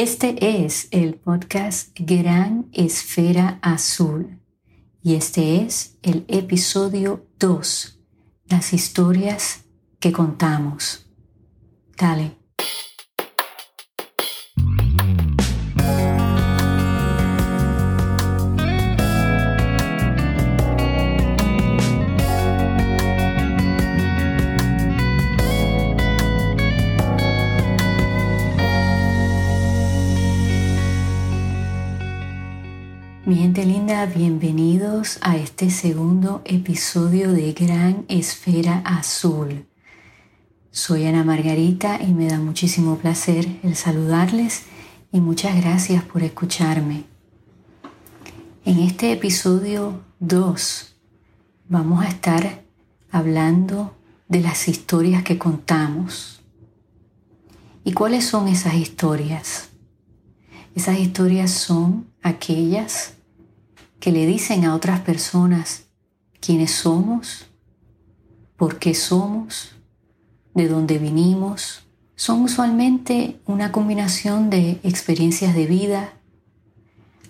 Este es el podcast Gran Esfera Azul y este es el episodio 2, las historias que contamos. Dale. A este segundo episodio de Gran Esfera Azul. Soy Ana Margarita y me da muchísimo placer el saludarles y muchas gracias por escucharme. En este episodio 2 vamos a estar hablando de las historias que contamos. ¿Y cuáles son esas historias? Esas historias son aquellas que le dicen a otras personas quiénes somos, por qué somos, de dónde vinimos. Son usualmente una combinación de experiencias de vida,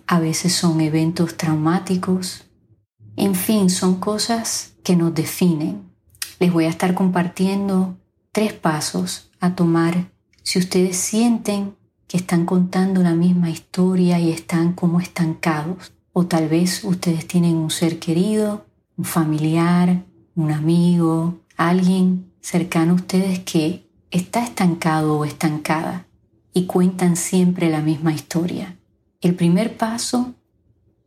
a veces son eventos traumáticos, en fin, son cosas que nos definen. Les voy a estar compartiendo tres pasos a tomar si ustedes sienten que están contando la misma historia y están como estancados. O tal vez ustedes tienen un ser querido, un familiar, un amigo, alguien cercano a ustedes que está estancado o estancada y cuentan siempre la misma historia. El primer paso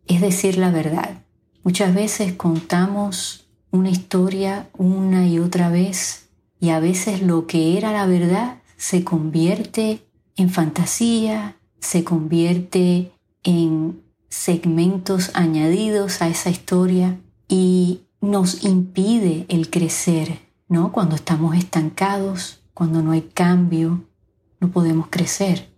es decir la verdad. Muchas veces contamos una historia una y otra vez y a veces lo que era la verdad se convierte en fantasía, se convierte en segmentos añadidos a esa historia y nos impide el crecer, ¿no? Cuando estamos estancados, cuando no hay cambio, no podemos crecer.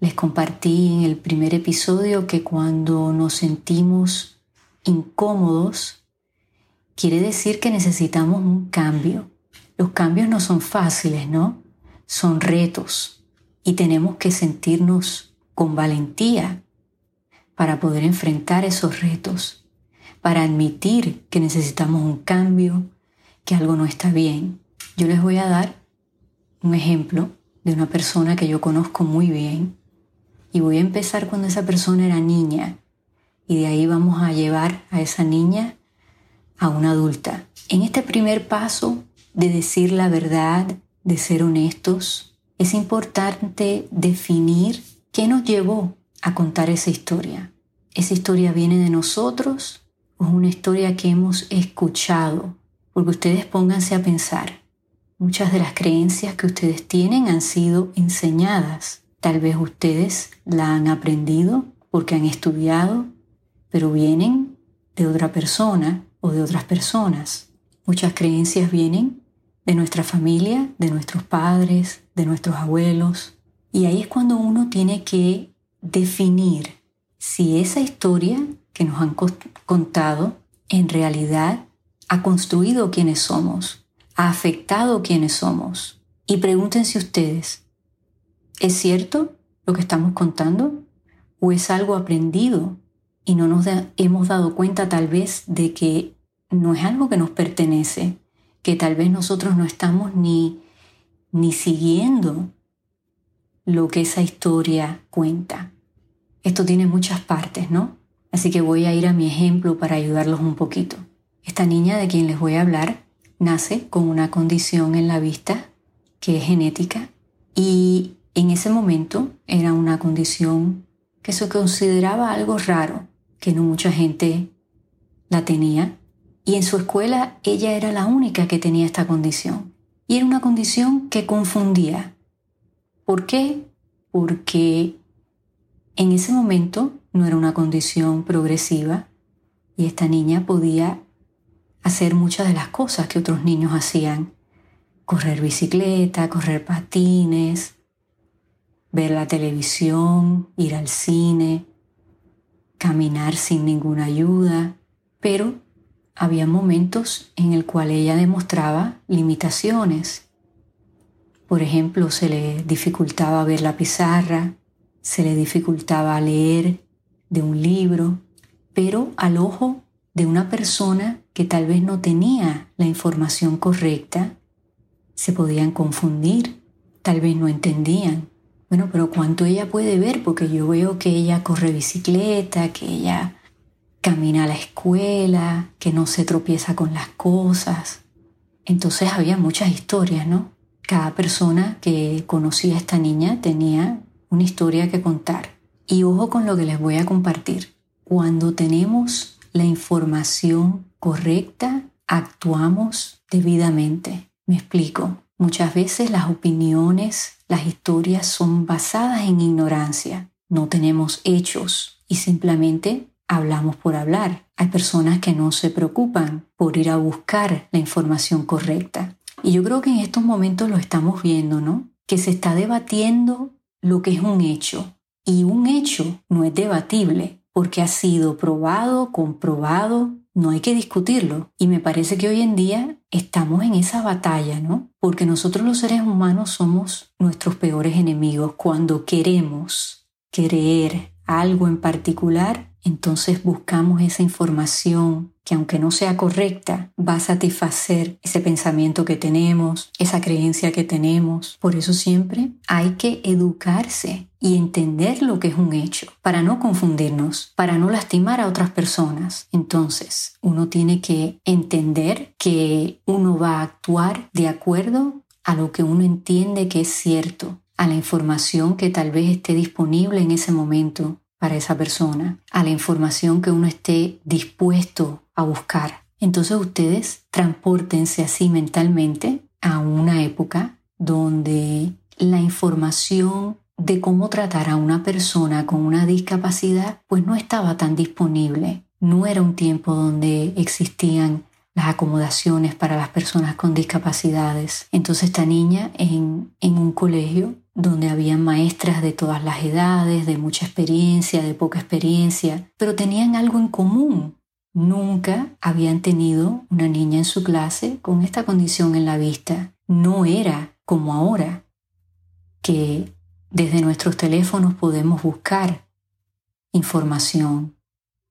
Les compartí en el primer episodio que cuando nos sentimos incómodos, quiere decir que necesitamos un cambio. Los cambios no son fáciles, ¿no? Son retos y tenemos que sentirnos con valentía para poder enfrentar esos retos, para admitir que necesitamos un cambio, que algo no está bien. Yo les voy a dar un ejemplo de una persona que yo conozco muy bien y voy a empezar cuando esa persona era niña y de ahí vamos a llevar a esa niña a una adulta. En este primer paso de decir la verdad, de ser honestos, es importante definir qué nos llevó a contar esa historia. ¿Esa historia viene de nosotros o es una historia que hemos escuchado? Porque ustedes pónganse a pensar. Muchas de las creencias que ustedes tienen han sido enseñadas. Tal vez ustedes la han aprendido porque han estudiado, pero vienen de otra persona o de otras personas. Muchas creencias vienen de nuestra familia, de nuestros padres, de nuestros abuelos. Y ahí es cuando uno tiene que definir si esa historia que nos han contado en realidad ha construido quienes somos, ha afectado quienes somos. Y pregúntense ustedes, ¿es cierto lo que estamos contando? ¿O es algo aprendido y no nos hemos dado cuenta tal vez de que no es algo que nos pertenece, que tal vez nosotros no estamos ni ni siguiendo lo que esa historia cuenta. Esto tiene muchas partes, ¿no? Así que voy a ir a mi ejemplo para ayudarlos un poquito. Esta niña de quien les voy a hablar nace con una condición en la vista que es genética y en ese momento era una condición que se consideraba algo raro, que no mucha gente la tenía y en su escuela ella era la única que tenía esta condición. Y era una condición que confundía. ¿Por qué? Porque en ese momento no era una condición progresiva y esta niña podía hacer muchas de las cosas que otros niños hacían. Correr bicicleta, correr patines, ver la televisión, ir al cine, caminar sin ninguna ayuda, pero había momentos en el cual ella demostraba limitaciones. Por ejemplo, se le dificultaba ver la pizarra, se le dificultaba leer de un libro, pero al ojo de una persona que tal vez no tenía la información correcta, se podían confundir, tal vez no entendían. Bueno, pero ¿cuánto ella puede ver? Porque yo veo que ella corre bicicleta, que ella camina a la escuela, que no se tropieza con las cosas. Entonces había muchas historias, ¿no? Cada persona que conocía a esta niña tenía una historia que contar. Y ojo con lo que les voy a compartir. Cuando tenemos la información correcta, actuamos debidamente. Me explico. Muchas veces las opiniones, las historias son basadas en ignorancia. No tenemos hechos y simplemente hablamos por hablar. Hay personas que no se preocupan por ir a buscar la información correcta. Y yo creo que en estos momentos lo estamos viendo, ¿no? Que se está debatiendo lo que es un hecho. Y un hecho no es debatible porque ha sido probado, comprobado, no hay que discutirlo. Y me parece que hoy en día estamos en esa batalla, ¿no? Porque nosotros los seres humanos somos nuestros peores enemigos cuando queremos creer algo en particular entonces buscamos esa información que aunque no sea correcta, va a satisfacer ese pensamiento que tenemos, esa creencia que tenemos. Por eso siempre hay que educarse y entender lo que es un hecho, para no confundirnos, para no lastimar a otras personas. Entonces, uno tiene que entender que uno va a actuar de acuerdo a lo que uno entiende que es cierto, a la información que tal vez esté disponible en ese momento, para esa persona, a la información que uno esté dispuesto a buscar. Entonces ustedes transportense así mentalmente a una época donde la información de cómo tratar a una persona con una discapacidad pues no estaba tan disponible. No era un tiempo donde existían las acomodaciones para las personas con discapacidades. Entonces esta niña en, en un colegio donde había maestras de todas las edades, de mucha experiencia, de poca experiencia, pero tenían algo en común. Nunca habían tenido una niña en su clase con esta condición en la vista. No era como ahora, que desde nuestros teléfonos podemos buscar información,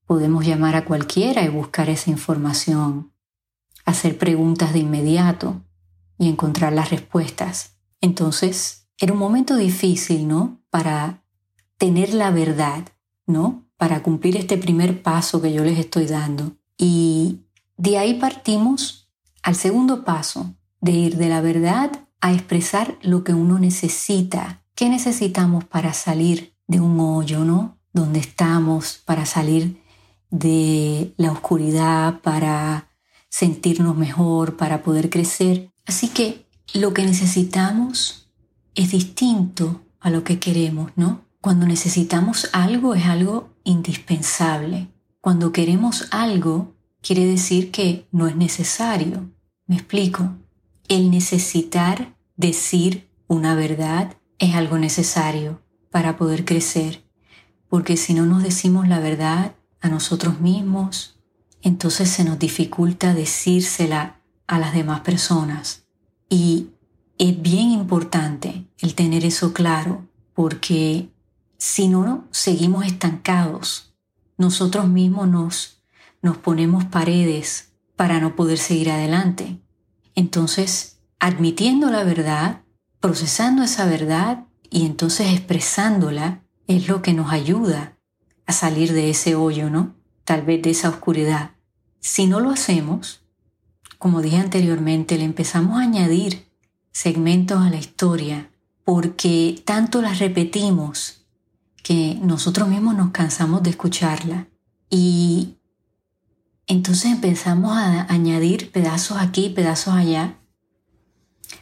podemos llamar a cualquiera y buscar esa información hacer preguntas de inmediato y encontrar las respuestas. Entonces, era un momento difícil, ¿no? Para tener la verdad, ¿no? Para cumplir este primer paso que yo les estoy dando. Y de ahí partimos al segundo paso, de ir de la verdad a expresar lo que uno necesita. ¿Qué necesitamos para salir de un hoyo, ¿no? Donde estamos, para salir de la oscuridad, para sentirnos mejor, para poder crecer. Así que lo que necesitamos es distinto a lo que queremos, ¿no? Cuando necesitamos algo es algo indispensable. Cuando queremos algo quiere decir que no es necesario. ¿Me explico? El necesitar decir una verdad es algo necesario para poder crecer, porque si no nos decimos la verdad a nosotros mismos, entonces se nos dificulta decírsela a las demás personas. Y es bien importante el tener eso claro, porque si no, seguimos estancados. Nosotros mismos nos, nos ponemos paredes para no poder seguir adelante. Entonces, admitiendo la verdad, procesando esa verdad y entonces expresándola es lo que nos ayuda a salir de ese hoyo, ¿no? Tal vez de esa oscuridad. Si no lo hacemos, como dije anteriormente, le empezamos a añadir segmentos a la historia porque tanto las repetimos que nosotros mismos nos cansamos de escucharla y entonces empezamos a añadir pedazos aquí, pedazos allá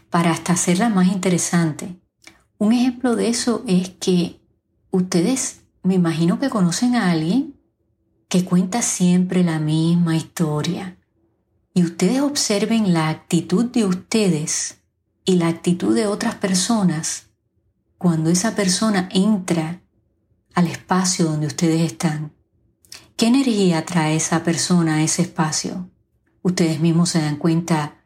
para hasta hacerla más interesante. Un ejemplo de eso es que ustedes me imagino que conocen a alguien que cuenta siempre la misma historia. Y ustedes observen la actitud de ustedes y la actitud de otras personas cuando esa persona entra al espacio donde ustedes están. ¿Qué energía trae esa persona a ese espacio? Ustedes mismos se dan cuenta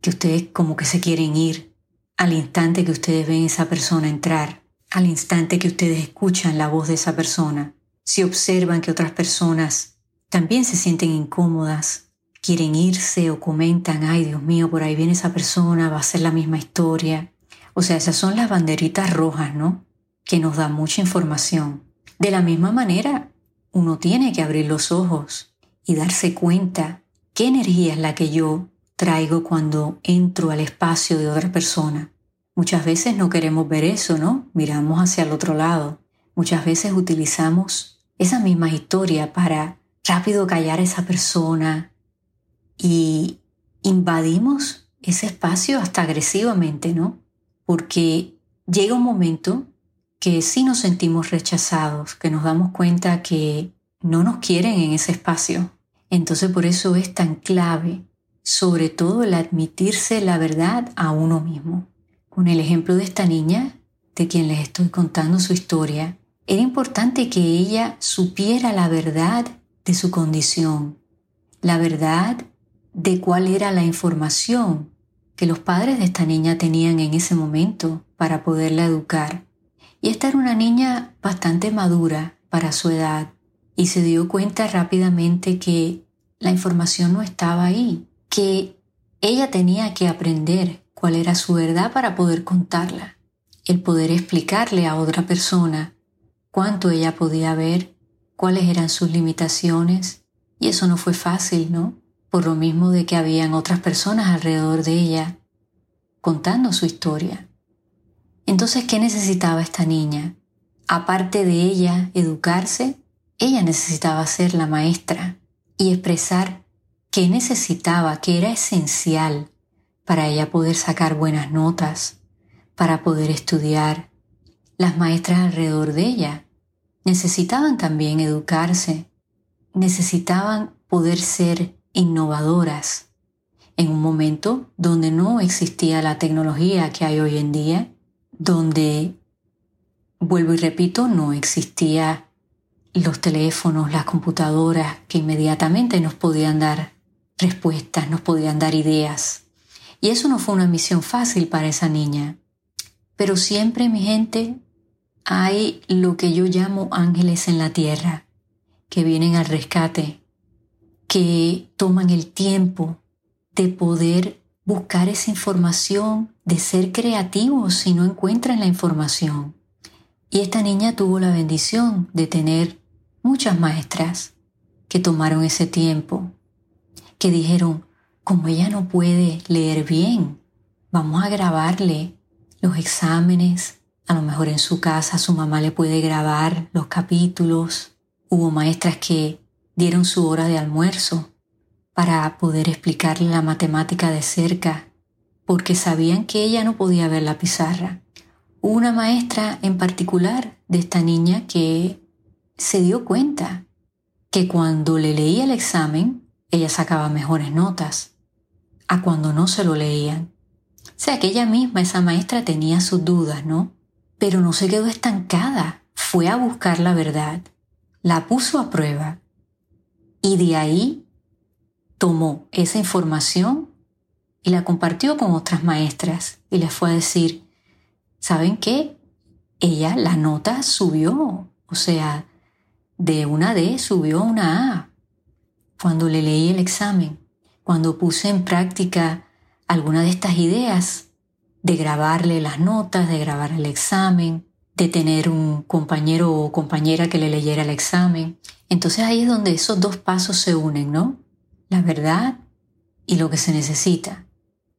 que ustedes como que se quieren ir al instante que ustedes ven esa persona entrar, al instante que ustedes escuchan la voz de esa persona, si observan que otras personas también se sienten incómodas, quieren irse o comentan, ay Dios mío, por ahí viene esa persona, va a ser la misma historia. O sea, esas son las banderitas rojas, ¿no? Que nos dan mucha información. De la misma manera, uno tiene que abrir los ojos y darse cuenta qué energía es la que yo traigo cuando entro al espacio de otra persona. Muchas veces no queremos ver eso, ¿no? Miramos hacia el otro lado. Muchas veces utilizamos esa misma historia para rápido callar a esa persona y invadimos ese espacio hasta agresivamente, ¿no? Porque llega un momento que sí nos sentimos rechazados, que nos damos cuenta que no nos quieren en ese espacio. Entonces por eso es tan clave sobre todo el admitirse la verdad a uno mismo. Con el ejemplo de esta niña, de quien les estoy contando su historia, era importante que ella supiera la verdad de su condición, la verdad de cuál era la información que los padres de esta niña tenían en ese momento para poderla educar. Y esta era una niña bastante madura para su edad y se dio cuenta rápidamente que la información no estaba ahí, que ella tenía que aprender cuál era su verdad para poder contarla, el poder explicarle a otra persona cuánto ella podía ver, cuáles eran sus limitaciones, y eso no fue fácil, ¿no? Por lo mismo de que habían otras personas alrededor de ella contando su historia. Entonces, ¿qué necesitaba esta niña? Aparte de ella educarse, ella necesitaba ser la maestra y expresar qué necesitaba, qué era esencial para ella poder sacar buenas notas, para poder estudiar. Las maestras alrededor de ella necesitaban también educarse, necesitaban poder ser innovadoras en un momento donde no existía la tecnología que hay hoy en día, donde, vuelvo y repito, no existía los teléfonos, las computadoras que inmediatamente nos podían dar respuestas, nos podían dar ideas. Y eso no fue una misión fácil para esa niña. Pero siempre, mi gente, hay lo que yo llamo ángeles en la tierra, que vienen al rescate, que toman el tiempo de poder buscar esa información, de ser creativos si no encuentran la información. Y esta niña tuvo la bendición de tener muchas maestras que tomaron ese tiempo que dijeron, como ella no puede leer bien, vamos a grabarle los exámenes, a lo mejor en su casa su mamá le puede grabar los capítulos. Hubo maestras que dieron su hora de almuerzo para poder explicarle la matemática de cerca, porque sabían que ella no podía ver la pizarra. Hubo una maestra en particular de esta niña que se dio cuenta que cuando le leía el examen, ella sacaba mejores notas a cuando no se lo leían. O sea que ella misma, esa maestra, tenía sus dudas, ¿no? Pero no se quedó estancada, fue a buscar la verdad, la puso a prueba. Y de ahí tomó esa información y la compartió con otras maestras y les fue a decir, ¿saben qué? Ella la nota subió, o sea, de una D subió a una A. Cuando le leí el examen, cuando puse en práctica alguna de estas ideas de grabarle las notas, de grabar el examen, de tener un compañero o compañera que le leyera el examen. Entonces ahí es donde esos dos pasos se unen, ¿no? La verdad y lo que se necesita.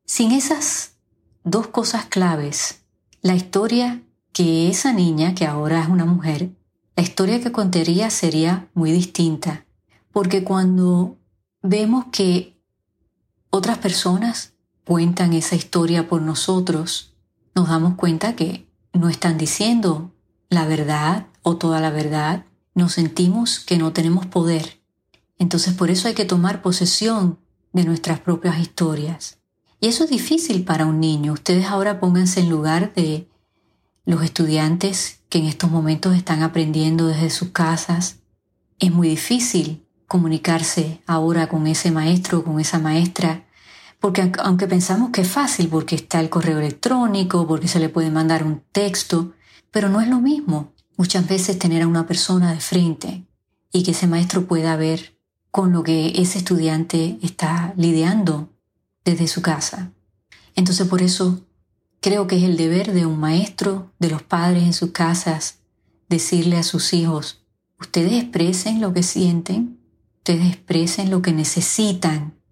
Sin esas dos cosas claves, la historia que esa niña, que ahora es una mujer, la historia que contaría sería muy distinta porque cuando vemos que otras personas cuentan esa historia por nosotros, nos damos cuenta que no están diciendo la verdad o toda la verdad, nos sentimos que no tenemos poder. Entonces por eso hay que tomar posesión de nuestras propias historias. Y eso es difícil para un niño. Ustedes ahora pónganse en lugar de los estudiantes que en estos momentos están aprendiendo desde sus casas. Es muy difícil comunicarse ahora con ese maestro o con esa maestra, Porque aunque pensamos que es fácil, porque está el correo electrónico, porque se le puede mandar un texto, pero no es lo mismo muchas veces tener a una persona de frente y que ese maestro pueda ver con lo que ese estudiante está lidiando desde su casa. Entonces por eso creo que es el deber de un maestro, de los padres en sus casas, decirle a sus hijos, ustedes expresen lo que sienten, ustedes expresen lo que necesitan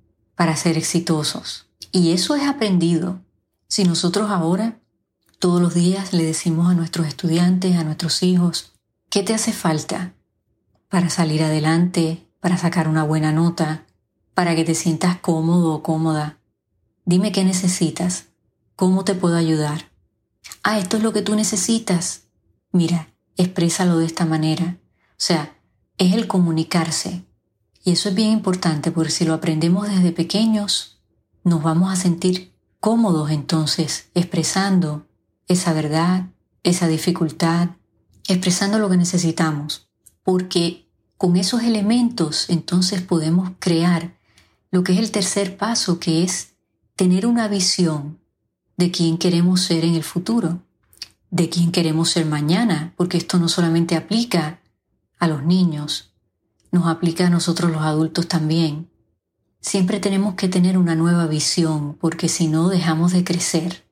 para ser exitosos. Y eso es aprendido. Si nosotros ahora, todos los días, le decimos a nuestros estudiantes, a nuestros hijos, ¿qué te hace falta para salir adelante, para sacar una buena nota, para que te sientas cómodo o cómoda? Dime qué necesitas, cómo te puedo ayudar. Ah, esto es lo que tú necesitas. Mira, exprésalo de esta manera. O sea, es el comunicarse. Y eso es bien importante porque si lo aprendemos desde pequeños, nos vamos a sentir cómodos entonces expresando esa verdad, esa dificultad, expresando lo que necesitamos. Porque con esos elementos entonces podemos crear lo que es el tercer paso, que es tener una visión de quién queremos ser en el futuro, de quién queremos ser mañana, porque esto no solamente aplica a los niños, nos aplica a nosotros los adultos también. Siempre tenemos que tener una nueva visión porque si no dejamos de crecer.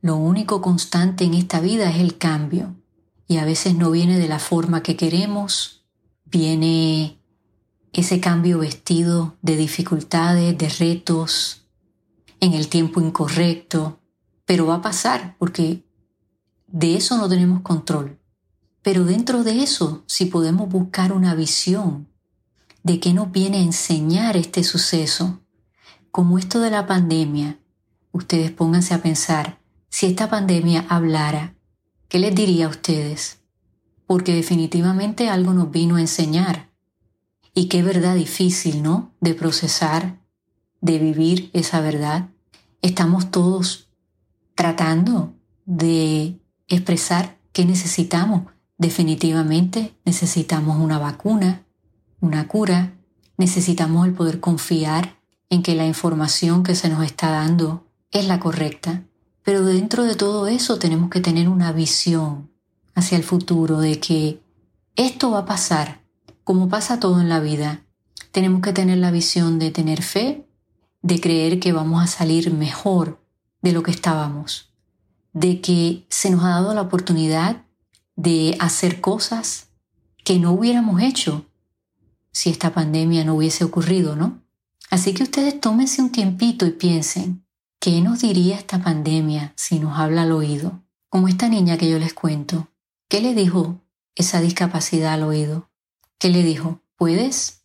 Lo único constante en esta vida es el cambio y a veces no viene de la forma que queremos, viene ese cambio vestido de dificultades, de retos, en el tiempo incorrecto, pero va a pasar porque de eso no tenemos control. Pero dentro de eso, si podemos buscar una visión de qué nos viene a enseñar este suceso, como esto de la pandemia, ustedes pónganse a pensar, si esta pandemia hablara, ¿qué les diría a ustedes? Porque definitivamente algo nos vino a enseñar. Y qué verdad difícil, ¿no? De procesar, de vivir esa verdad. Estamos todos tratando de expresar qué necesitamos Definitivamente necesitamos una vacuna, una cura, necesitamos el poder confiar en que la información que se nos está dando es la correcta. Pero dentro de todo eso tenemos que tener una visión hacia el futuro de que esto va a pasar, como pasa todo en la vida. Tenemos que tener la visión de tener fe, de creer que vamos a salir mejor de lo que estábamos, de que se nos ha dado la oportunidad de hacer cosas que no hubiéramos hecho si esta pandemia no hubiese ocurrido, ¿no? Así que ustedes tómense un tiempito y piensen, ¿qué nos diría esta pandemia si nos habla al oído? Como esta niña que yo les cuento, ¿qué le dijo esa discapacidad al oído? ¿Qué le dijo? ¿Puedes?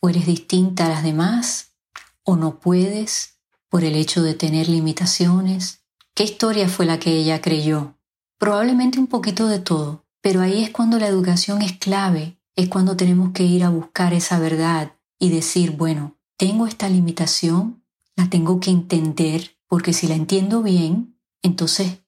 ¿O eres distinta a las demás? ¿O no puedes por el hecho de tener limitaciones? ¿Qué historia fue la que ella creyó? Probablemente un poquito de todo, pero ahí es cuando la educación es clave, es cuando tenemos que ir a buscar esa verdad y decir, bueno, tengo esta limitación, la tengo que entender, porque si la entiendo bien, entonces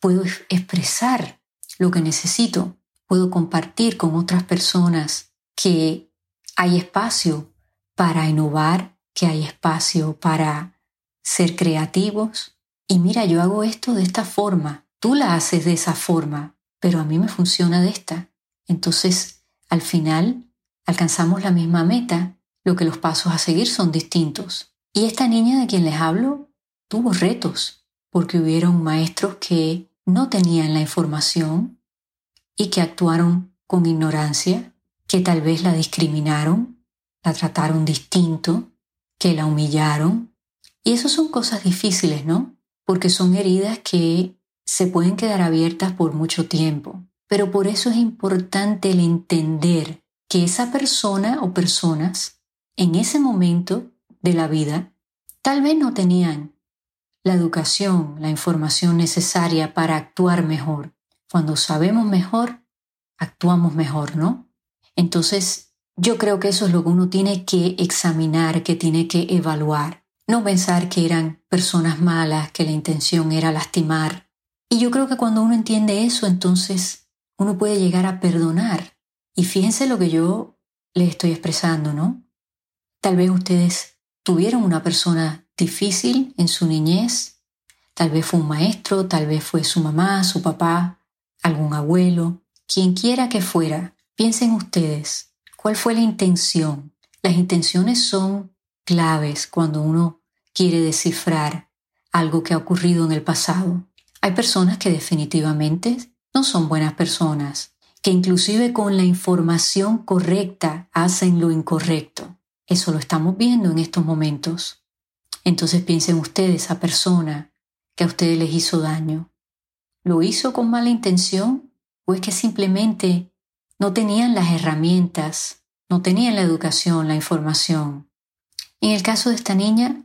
puedo expresar lo que necesito, puedo compartir con otras personas que hay espacio para innovar, que hay espacio para ser creativos. Y mira, yo hago esto de esta forma, Tú la haces de esa forma, pero a mí me funciona de esta. Entonces, al final, alcanzamos la misma meta, lo que los pasos a seguir son distintos. Y esta niña de quien les hablo tuvo retos, porque hubieron maestros que no tenían la información y que actuaron con ignorancia, que tal vez la discriminaron, la trataron distinto, que la humillaron. Y eso son cosas difíciles, ¿no? Porque son heridas que se pueden quedar abiertas por mucho tiempo. Pero por eso es importante el entender que esa persona o personas en ese momento de la vida tal vez no tenían la educación, la información necesaria para actuar mejor. Cuando sabemos mejor, actuamos mejor, ¿no? Entonces, yo creo que eso es lo que uno tiene que examinar, que tiene que evaluar. No pensar que eran personas malas, que la intención era lastimar, y yo creo que cuando uno entiende eso, entonces uno puede llegar a perdonar. Y fíjense lo que yo les estoy expresando, ¿no? Tal vez ustedes tuvieron una persona difícil en su niñez. Tal vez fue un maestro, tal vez fue su mamá, su papá, algún abuelo, quien quiera que fuera. Piensen ustedes, ¿cuál fue la intención? Las intenciones son claves cuando uno quiere descifrar algo que ha ocurrido en el pasado. Hay personas que definitivamente no son buenas personas, que inclusive con la información correcta hacen lo incorrecto. Eso lo estamos viendo en estos momentos. Entonces piensen ustedes, esa persona que a ustedes les hizo daño, ¿lo hizo con mala intención o es que simplemente no tenían las herramientas, no tenían la educación, la información? En el caso de esta niña,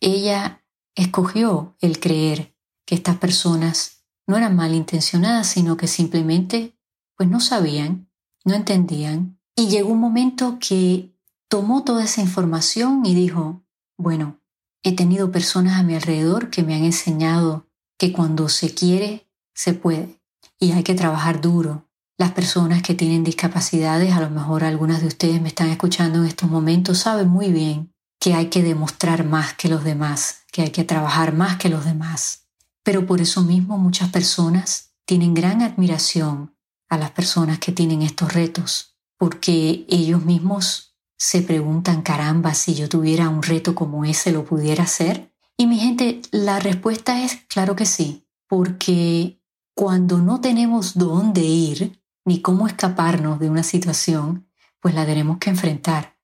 ella escogió el creer que estas personas no eran malintencionadas, sino que simplemente pues no sabían, no entendían. Y llegó un momento que tomó toda esa información y dijo, bueno, he tenido personas a mi alrededor que me han enseñado que cuando se quiere, se puede. Y hay que trabajar duro. Las personas que tienen discapacidades, a lo mejor algunas de ustedes me están escuchando en estos momentos, saben muy bien que hay que demostrar más que los demás, que hay que trabajar más que los demás. Pero por eso mismo muchas personas tienen gran admiración a las personas que tienen estos retos, porque ellos mismos se preguntan, caramba, si yo tuviera un reto como ese, ¿lo pudiera hacer? Y mi gente, la respuesta es claro que sí, porque cuando no tenemos dónde ir ni cómo escaparnos de una situación, pues la tenemos que enfrentar.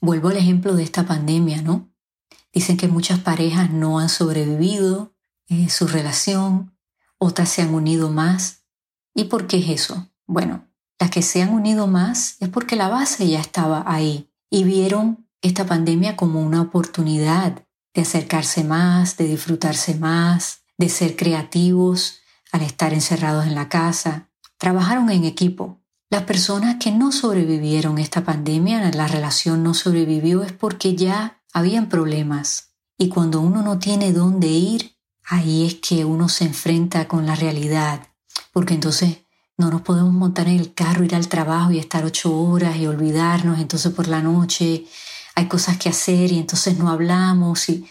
Vuelvo al ejemplo de esta pandemia, ¿no? Dicen que muchas parejas no han sobrevivido en su relación, otras se han unido más. ¿Y por qué es eso? Bueno, las que se han unido más es porque la base ya estaba ahí y vieron esta pandemia como una oportunidad de acercarse más, de disfrutarse más, de ser creativos al estar encerrados en la casa. Trabajaron en equipo las personas que no sobrevivieron esta pandemia, la relación no sobrevivió, es porque ya habían problemas. Y cuando uno no tiene dónde ir, ahí es que uno se enfrenta con la realidad. Porque entonces no nos podemos montar en el carro, ir al trabajo y estar ocho horas y olvidarnos. Entonces por la noche hay cosas que hacer y entonces no hablamos. Y,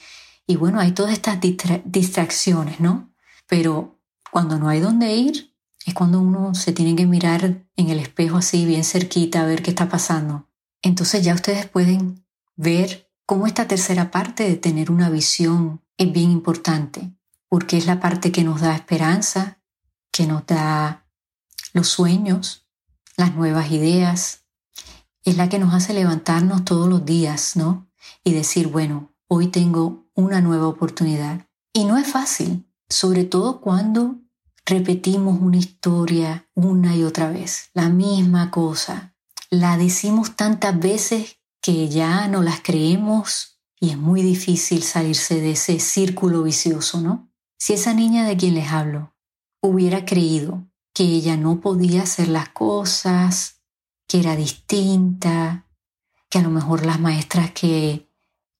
y bueno, hay todas estas distracciones, ¿no? Pero cuando no hay dónde ir, es cuando uno se tiene que mirar en el espejo así bien cerquita a ver qué está pasando. Entonces ya ustedes pueden ver cómo esta tercera parte de tener una visión es bien importante, porque es la parte que nos da esperanza, que nos da los sueños, las nuevas ideas, es la que nos hace levantarnos todos los días, ¿no? Y decir, bueno, hoy tengo una nueva oportunidad. Y no es fácil, sobre todo cuando repetimos una historia una y otra vez, la misma cosa. La decimos tantas veces que ya no las creemos y es muy difícil salirse de ese círculo vicioso, ¿no? Si esa niña de quien les hablo hubiera creído que ella no podía hacer las cosas, que era distinta, que a lo mejor las maestras que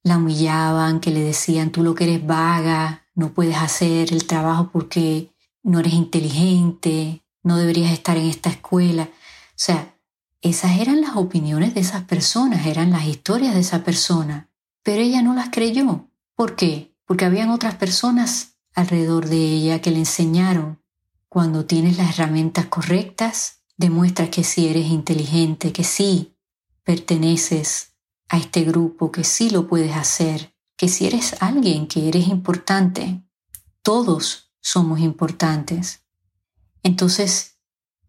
la humillaban, que le decían tú lo que eres vaga, no puedes hacer el trabajo porque no eres inteligente, no deberías estar en esta escuela. O sea, esas eran las opiniones de esas personas, eran las historias de esa persona, pero ella no las creyó. ¿Por qué? Porque habían otras personas alrededor de ella que le enseñaron, cuando tienes las herramientas correctas, demuestras que sí eres inteligente, que sí perteneces a este grupo, que sí lo puedes hacer, que si eres alguien, que eres importante. Todos somos importantes. Entonces,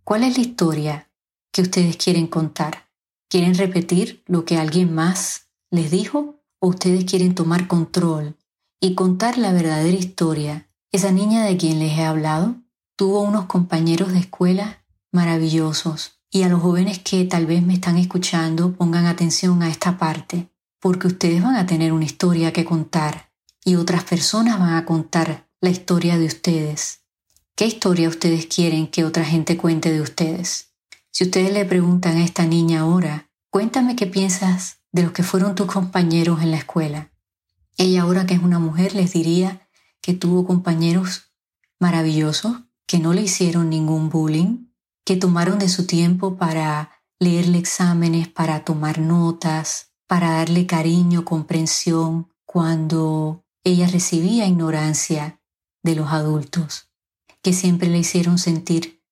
¿cuál es la historia que ustedes quieren contar? ¿Quieren repetir lo que alguien más les dijo o ustedes quieren tomar control y contar la verdadera historia? Esa niña de quien les he hablado tuvo unos compañeros de escuela maravillosos y a los jóvenes que tal vez me están escuchando pongan atención a esta parte porque ustedes van a tener una historia que contar y otras personas van a contar la historia de ustedes. ¿Qué historia ustedes quieren que otra gente cuente de ustedes? Si ustedes le preguntan a esta niña ahora, cuéntame qué piensas de los que fueron tus compañeros en la escuela. Ella ahora que es una mujer les diría que tuvo compañeros maravillosos, que no le hicieron ningún bullying, que tomaron de su tiempo para leerle exámenes, para tomar notas, para darle cariño, comprensión, cuando ella recibía ignorancia de los adultos, que siempre le hicieron sentir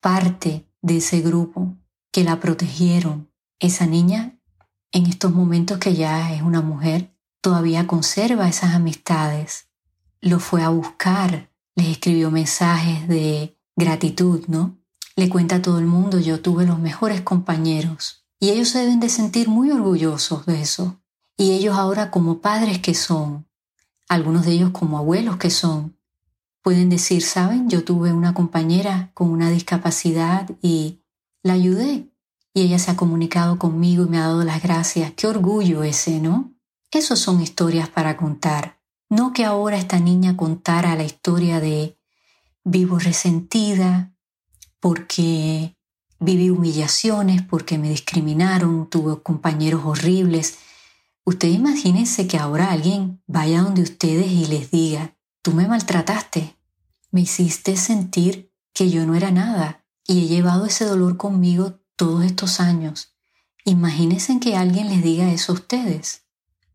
parte de ese grupo, que la protegieron. Esa niña, en estos momentos que ya es una mujer, todavía conserva esas amistades. Lo fue a buscar, les escribió mensajes de gratitud, ¿no? Le cuenta a todo el mundo, yo tuve los mejores compañeros. Y ellos se deben de sentir muy orgullosos de eso. Y ellos ahora como padres que son, algunos de ellos como abuelos que son, pueden decir, saben, yo tuve una compañera con una discapacidad y la ayudé. Y ella se ha comunicado conmigo y me ha dado las gracias. Qué orgullo ese, ¿no? Esas son historias para contar. No que ahora esta niña contara la historia de vivo resentida, porque viví humillaciones, porque me discriminaron, tuve compañeros horribles. Usted imagínense que ahora alguien vaya donde ustedes y les diga, tú me maltrataste, me hiciste sentir que yo no era nada y he llevado ese dolor conmigo todos estos años. Imagínense que alguien les diga eso a ustedes.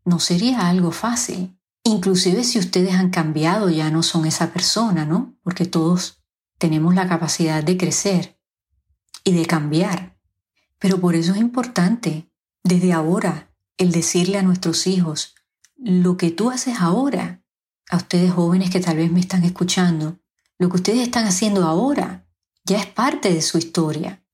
No sería algo fácil. Inclusive si ustedes han cambiado, ya no son esa persona, ¿no? Porque todos tenemos la capacidad de crecer y de cambiar. Pero por eso es importante, desde ahora, el decirle a nuestros hijos, lo que tú haces ahora, a ustedes jóvenes que tal vez me están escuchando, lo que ustedes están haciendo ahora ya es parte de su historia.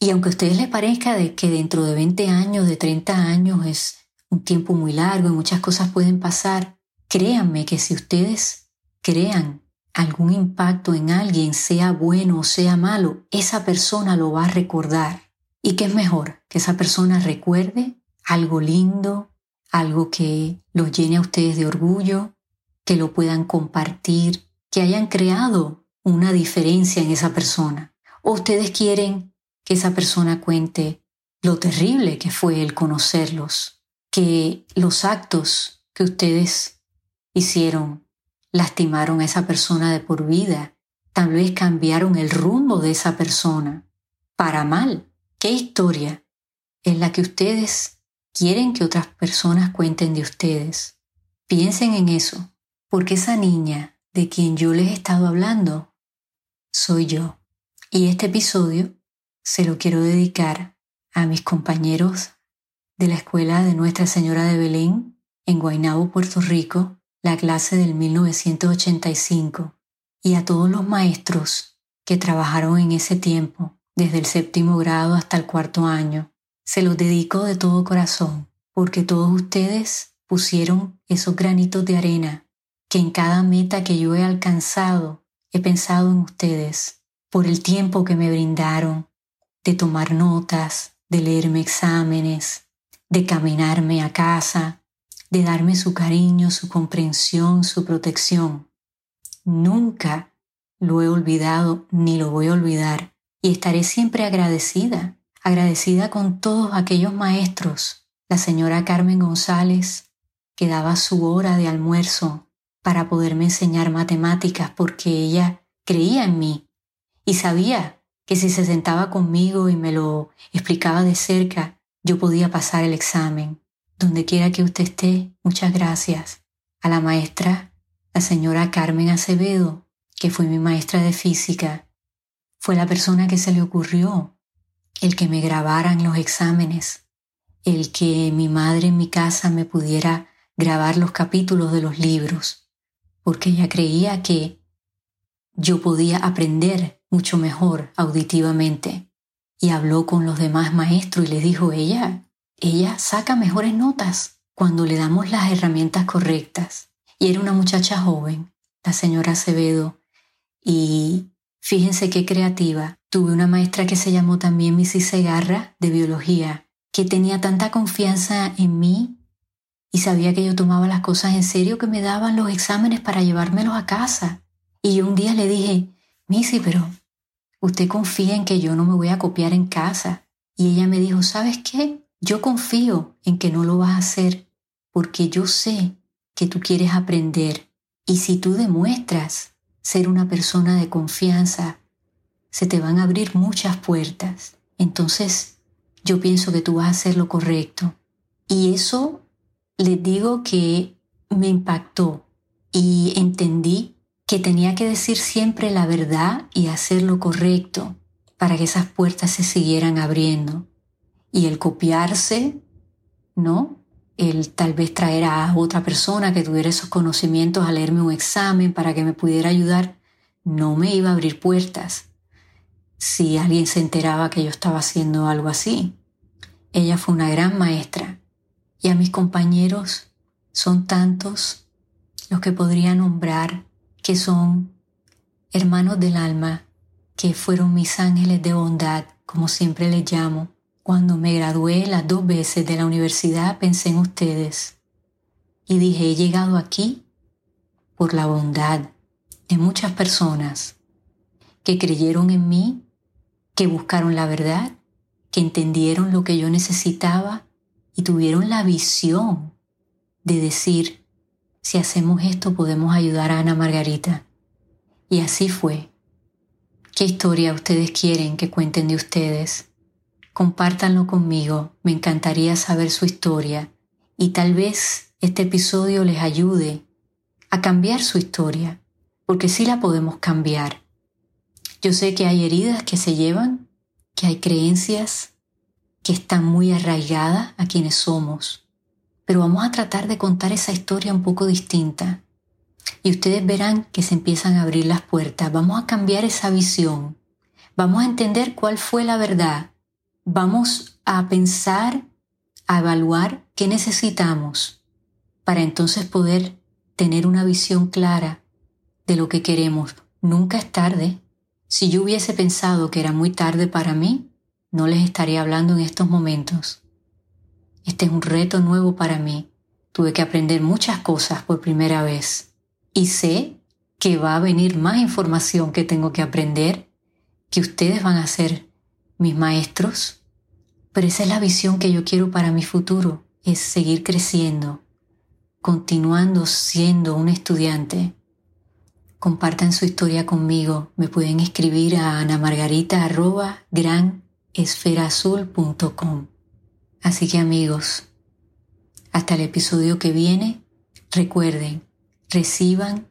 Y aunque a ustedes les parezca de que dentro de 20 años, de 30 años es un tiempo muy largo y muchas cosas pueden pasar, créanme que si ustedes crean algún impacto en alguien, sea bueno o sea malo, esa persona lo va a recordar. ¿Y qué es mejor? Que esa persona recuerde algo lindo, algo que los llene a ustedes de orgullo, que lo puedan compartir, que hayan creado una diferencia en esa persona. O ustedes quieren que esa persona cuente lo terrible que fue el conocerlos, que los actos que ustedes hicieron lastimaron a esa persona de por vida, tal vez cambiaron el rumbo de esa persona para mal. ¿Qué historia es la que ustedes quieren que otras personas cuenten de ustedes? Piensen en eso, porque esa niña de quien yo les he estado hablando soy yo. Y este episodio se lo quiero dedicar a mis compañeros de la escuela de Nuestra Señora de Belén en Guaynabo, Puerto Rico, la clase del 1985, y a todos los maestros que trabajaron en ese tiempo, desde el séptimo grado hasta el cuarto año. Se los dedico de todo corazón, porque todos ustedes pusieron esos granitos de arena, que en cada meta que yo he alcanzado he pensado en ustedes, por el tiempo que me brindaron, de tomar notas, de leerme exámenes, de caminarme a casa, de darme su cariño, su comprensión, su protección. Nunca lo he olvidado ni lo voy a olvidar y estaré siempre agradecida, agradecida con todos aquellos maestros, la señora Carmen González, que daba su hora de almuerzo para poderme enseñar matemáticas porque ella creía en mí y sabía que si se sentaba conmigo y me lo explicaba de cerca, yo podía pasar el examen. Donde quiera que usted esté, muchas gracias. A la maestra, la señora Carmen Acevedo, que fue mi maestra de física, fue la persona que se le ocurrió el que me grabaran los exámenes, el que mi madre en mi casa me pudiera grabar los capítulos de los libros, porque ella creía que yo podía aprender mucho mejor auditivamente. Y habló con los demás maestros y les dijo, ella ella saca mejores notas cuando le damos las herramientas correctas. Y era una muchacha joven, la señora Acevedo, y fíjense qué creativa. Tuve una maestra que se llamó también Missy Segarra, de biología, que tenía tanta confianza en mí y sabía que yo tomaba las cosas en serio que me daban los exámenes para llevármelos a casa. Y yo un día le dije, Missy, pero usted confía en que yo no me voy a copiar en casa. Y ella me dijo, ¿sabes qué? Yo confío en que no lo vas a hacer porque yo sé que tú quieres aprender y si tú demuestras ser una persona de confianza, se te van a abrir muchas puertas. Entonces, yo pienso que tú vas a hacer lo correcto. Y eso les digo que me impactó y entendí que tenía que decir siempre la verdad y hacer lo correcto para que esas puertas se siguieran abriendo. Y el copiarse, ¿no? El tal vez traer a otra persona que tuviera esos conocimientos a leerme un examen para que me pudiera ayudar, no me iba a abrir puertas si alguien se enteraba que yo estaba haciendo algo así. Ella fue una gran maestra y a mis compañeros son tantos los que podría nombrar que son hermanos del alma, que fueron mis ángeles de bondad, como siempre les llamo. Cuando me gradué las dos veces de la universidad pensé en ustedes y dije, he llegado aquí por la bondad de muchas personas que creyeron en mí que buscaron la verdad, que entendieron lo que yo necesitaba y tuvieron la visión de decir, si hacemos esto podemos ayudar a Ana Margarita. Y así fue. ¿Qué historia ustedes quieren que cuenten de ustedes? Compártanlo conmigo, me encantaría saber su historia y tal vez este episodio les ayude a cambiar su historia, porque sí la podemos cambiar yo sé que hay heridas que se llevan, que hay creencias que están muy arraigadas a quienes somos, pero vamos a tratar de contar esa historia un poco distinta. Y ustedes verán que se empiezan a abrir las puertas, vamos a cambiar esa visión, vamos a entender cuál fue la verdad, vamos a pensar, a evaluar qué necesitamos para entonces poder tener una visión clara de lo que queremos. Nunca es tarde, si yo hubiese pensado que era muy tarde para mí, no les estaría hablando en estos momentos. Este es un reto nuevo para mí. Tuve que aprender muchas cosas por primera vez. Y sé que va a venir más información que tengo que aprender, que ustedes van a ser mis maestros. Pero esa es la visión que yo quiero para mi futuro, es seguir creciendo, continuando siendo un estudiante compartan su historia conmigo. Me pueden escribir a anamargarita.granesferaazul.com. Así que amigos, hasta el episodio que viene, recuerden, reciban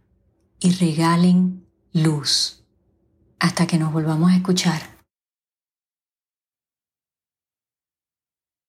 y regalen luz. Hasta que nos volvamos a escuchar.